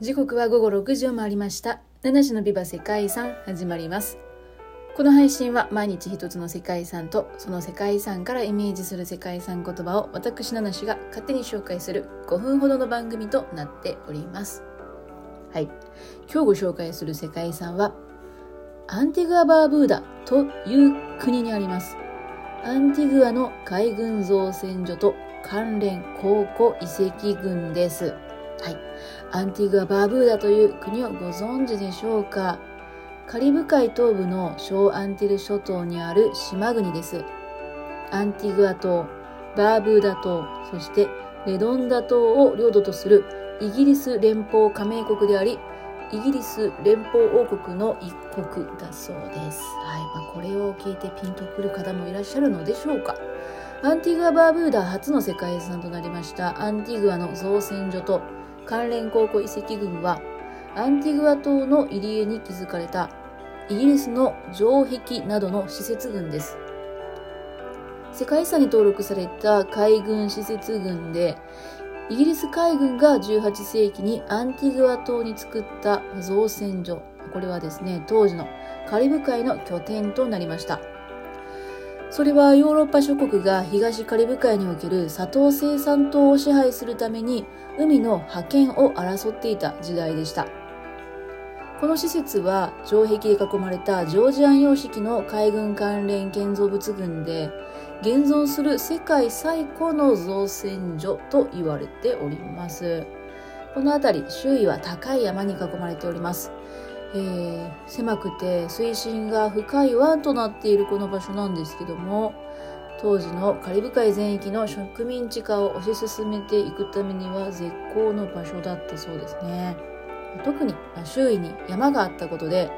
時刻は午後6時を回りました。七種のビバ世界遺産始まります。この配信は毎日一つの世界遺産とその世界遺産からイメージする世界遺産言葉を私七種が勝手に紹介する5分ほどの番組となっております。はい。今日ご紹介する世界遺産はアンティグア・バーブーダという国にあります。アンティグアの海軍造船所と関連考古遺跡群です。はい。アンティグア・バーブーダという国をご存知でしょうか？カリブ海東部の小アンティル諸島にある島国です。アンティグア島、バーブーダ島、そしてレドンダ島を領土とするイギリス連邦加盟国であり、イギリス連邦王国の一国だそうです。はい。まあ、これを聞いてピンとくる方もいらっしゃるのでしょうか？アンティグア・バーブーダ初の世界遺産となりましたアンティグアの造船所と関連考古遺跡群はアンティグア島の入り江に築かれたイギリスの城壁などの施設群です。世界遺産に登録された海軍施設群でイギリス海軍が18世紀にアンティグア島に作った造船所これはですね当時のカリブ海の拠点となりましたそれはヨーロッパ諸国が東カリブ海における砂糖生産島を支配するために海の覇権を争っていた時代でした。この施設は城壁で囲まれたジョージアン様式の海軍関連建造物群で現存する世界最古の造船所と言われております。この辺り周囲は高い山に囲まれております。えー、狭くて水深が深い湾となっているこの場所なんですけども当時のカリブ海全域の植民地化を推し進めていくためには絶好の場所だったそうですね。特に周囲に山があったことで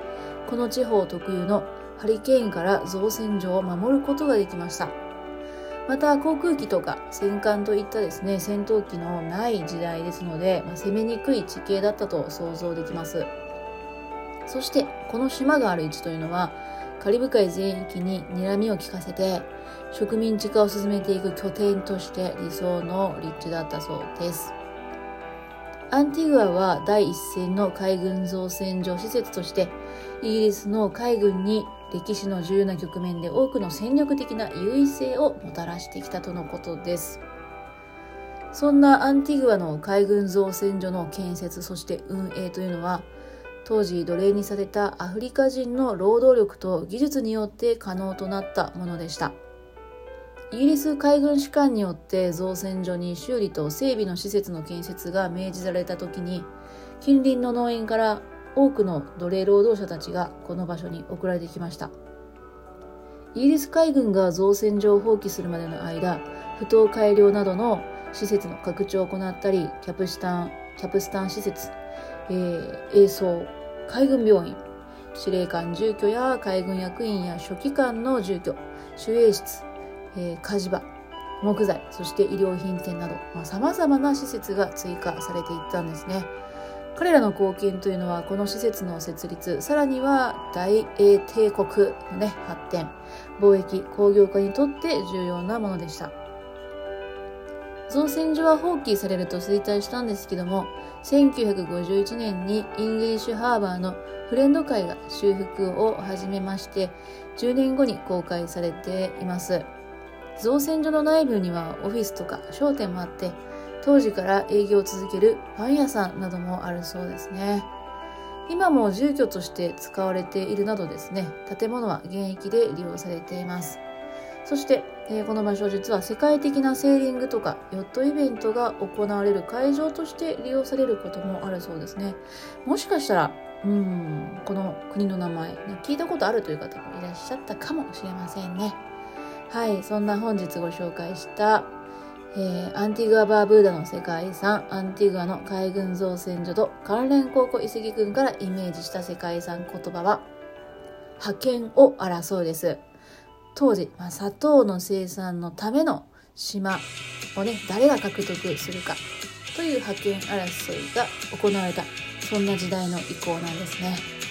この地方特有のハリケーンから造船所を守ることができました。また航空機とか戦艦といったですね戦闘機のない時代ですので、まあ、攻めにくい地形だったと想像できます。そしてこの島がある位置というのはカリブ海全域に睨みを利かせて植民地化を進めていく拠点として理想の立地だったそうです。アンティグアは第一線の海軍造船所施設としてイギリスの海軍に歴史の重要な局面で多くの戦力的な優位性をもたらしてきたとのことです。そんなアンティグアの海軍造船所の建設そして運営というのは当時奴隷にされたアフリカ人の労働力と技術によって可能となったものでした。イギリス海軍士官によって造船所に修理と整備の施設の建設が命じられた時に近隣の農園から多くの奴隷労働者たちがこの場所に送られてきました。イギリス海軍が造船所を放棄するまでの間不当改良などの施設の拡張を行ったりキャプスタンキャプスタン施設えー、海軍病院。司令官住居や海軍役員や書記官の住居。守衛室、えー、火事場木材そして衣料品店などさまざ、まな施設が追加されていったんですね。彼らの貢献というのはこの施設の設立さらには大英帝国の、ね、発展貿易工業化にとって重要なものでした。造船所は放棄されると衰退したんですけども1951年にイングリッシュハーバーのフレンド会が修復を始めまして10年後に公開されています。造船所の内部にはオフィスとか商店もあって当時から営業を続けるパン屋さんなどもあるそうですね。今も住居として使われているなどですね建物は現役で利用されています。そして、えー、この場所実は世界的なセーリングとかヨットイベントが行われる会場として利用されることもあるそうですね。もしかしたら、うん、この国の名前、ね、聞いたことあるという方もいらっしゃったかもしれませんね。はい、そんな本日ご紹介した、えー、アンティグア・バーブーダの世界遺産、アンティグアの海軍造船所と関連考古遺跡群からイメージした世界遺産言葉は、覇権を争うです。当時、まあ、砂糖の生産のための島をね誰が獲得するかという覇権争いが行われたそんな時代の意向なんですね。